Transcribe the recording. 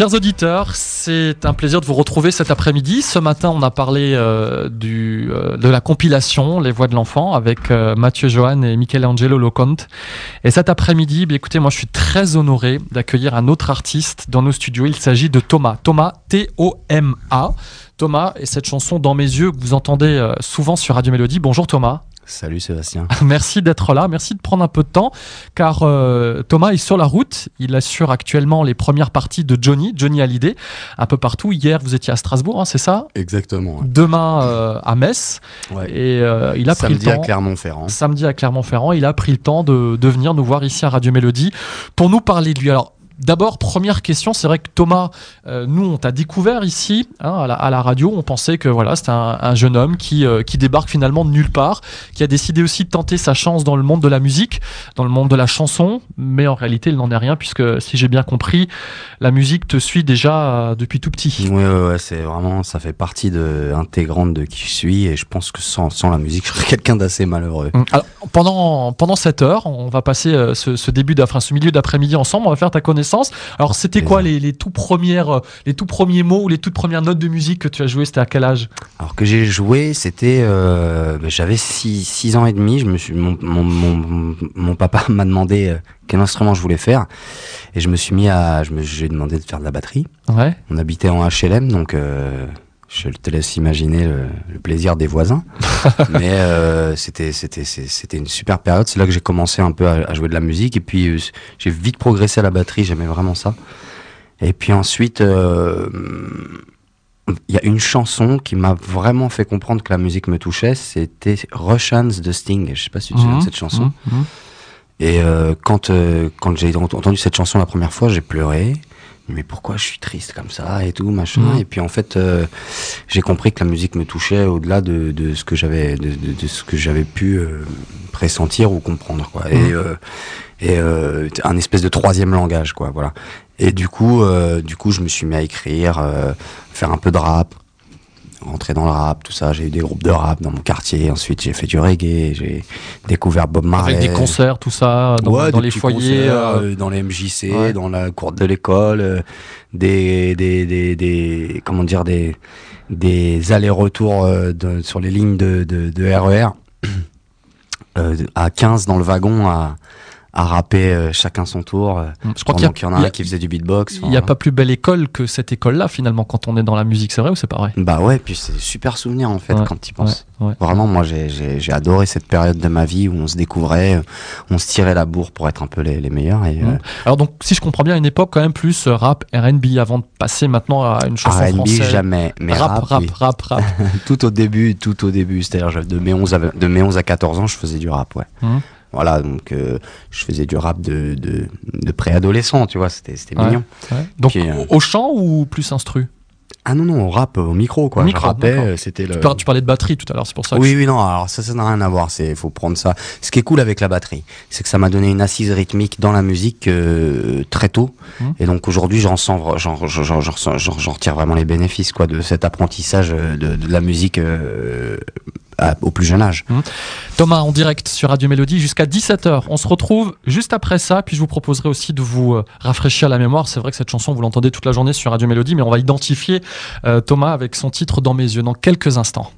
Chers auditeurs, c'est un plaisir de vous retrouver cet après-midi. Ce matin, on a parlé euh, du, euh, de la compilation Les Voix de l'Enfant avec euh, Mathieu Johan et Michelangelo Loconte. Et cet après-midi, bah, écoutez, moi je suis très honoré d'accueillir un autre artiste dans nos studios. Il s'agit de Thomas. Thomas, T-O-M-A. Thomas et cette chanson Dans mes yeux que vous entendez souvent sur Radio Mélodie. Bonjour Thomas. Salut Sébastien. Merci d'être là, merci de prendre un peu de temps, car euh, Thomas est sur la route. Il assure actuellement les premières parties de Johnny, Johnny Hallyday, un peu partout. Hier, vous étiez à Strasbourg, hein, c'est ça? Exactement. ouais. Demain euh, à Metz. Ouais. Et euh, il a pris Samedi le à temps. Clermont-Ferrand. Samedi à Clermont-Ferrand, il a pris le temps de, de venir nous voir ici à Radio Mélodie pour nous parler de lui. Alors. D'abord, première question, c'est vrai que Thomas, euh, nous, on t'a découvert ici hein, à, la, à la radio. On pensait que voilà, c'était un, un jeune homme qui, euh, qui débarque finalement de nulle part, qui a décidé aussi de tenter sa chance dans le monde de la musique, dans le monde de la chanson. Mais en réalité, il n'en est rien puisque, si j'ai bien compris, la musique te suit déjà euh, depuis tout petit. Ouais, ouais, ouais, c'est vraiment, ça fait partie de, intégrante de qui je suis et je pense que sans, sans la musique, je serais quelqu'un d'assez malheureux. Hum, Alors, pendant, pendant cette heure, on va passer ce, ce début ce milieu d'après-midi ensemble. On va faire ta connaissance. Alors, c'était quoi les, les tout premières, euh, les tout premiers mots ou les toutes premières notes de musique que tu as joué C'était à quel âge? Alors que j'ai joué, c'était, euh, bah, j'avais 6 ans et demi. Je me suis, mon, mon, mon, mon papa m'a demandé euh, quel instrument je voulais faire et je me suis mis à, je me, j'ai demandé de faire de la batterie. Ouais. On habitait en HLM, donc euh, je te laisse imaginer le, le plaisir des voisins. Mais euh, c'était c'était c'était une super période. C'est là que j'ai commencé un peu à, à jouer de la musique et puis euh, j'ai vite progressé à la batterie. J'aimais vraiment ça. Et puis ensuite, euh, il y a une chanson qui m'a vraiment fait comprendre que la musique me touchait. C'était Russians de Sting. Je sais pas si tu te souviens de cette chanson. Hum, hum. Et quand, quand j'ai ent- entendu cette chanson la première fois, j'ai pleuré. Mais pourquoi je suis triste comme ça et tout, machin. Mhm. Et puis en fait, euh, j'ai compris que la musique me touchait au-delà de, de ce que j'avais de, de- de ce que j'avais pu euh, pressentir ou comprendre, quoi. Et, Mhm. euh, et un espèce de troisième langage, quoi. Voilà. Et du coup, du coup, je me suis mis à écrire, faire un peu de rap, rentrer dans le rap, tout ça. J'ai eu des groupes de rap dans mon quartier. Ensuite, j'ai fait du reggae. J'ai découvert Bob Marley. Avec des concerts, tout ça, dans, Ouais, dans des les foyers. concerts, euh, euh, dans les MJC, Ouais. dans la cour de l'école, euh, des, des, des, des, comment dire, des, des allers-retours euh, de- sur les lignes de, de, de RER, euh, à 15 dans le wagon, à, à rapper euh, chacun son tour. euh, je crois qu'il y en a il y a- un qui faisait du beatbox. il y a pas plus belle école que cette école-là, finalement, quand on est dans la musique, c'est vrai ou c'est pas vrai? Bah ouais, puis c'est super souvenirs en fait Ouais, quand tu y penses. ouais, ouais. Vraiment, moi j'ai- adoré cette période de ma vie où on se découvrait, euh, on se tirait la bourre pour être un peu les, les meilleurs. Et. Alors donc, si je comprends bien, une époque quand même plus rap, R&B, avant de passer maintenant à une chanson R&B jamais, mais rap, rap, rap, oui. rap, rap. tout au début, tout au début, c'est-à-dire de mes 11 à, de mes 11 à 14 ans, je faisais du rap, ouais. Mhm. Voilà, donc euh, je faisais du rap de, de, de préadolescent, tu vois, c'était c'était Ouais. mignon. Ouais. Donc, Puis, euh, au chant ou plus instru? Ah non, non, on rap au micro, quoi. Au micro, rappais, euh, c'était le... tu, par- tu parlais de batterie tout à l'heure, c'est pour ça que Oui, oui, non, alors ça, ça n'a rien à voir, c'est, faut prendre ça. Ce qui est cool avec la batterie, c'est que ça m'a donné une assise rythmique dans la musique euh, très tôt. Mhm. Et donc aujourd'hui, j'en sens, j'en, retire vraiment les bénéfices, quoi, de cet apprentissage de, de la musique euh, à- au plus jeune âge. Thomas en direct sur Radio Mélodie jusqu'à 17h. On se retrouve juste après ça, puis je vous proposerai aussi de vous euh, rafraîchir la mémoire. C'est vrai que cette chanson, vous l'entendez toute la journée sur Radio Mélodie, mais on va identifier euh, Thomas avec son titre Dans mes yeux dans quelques instants.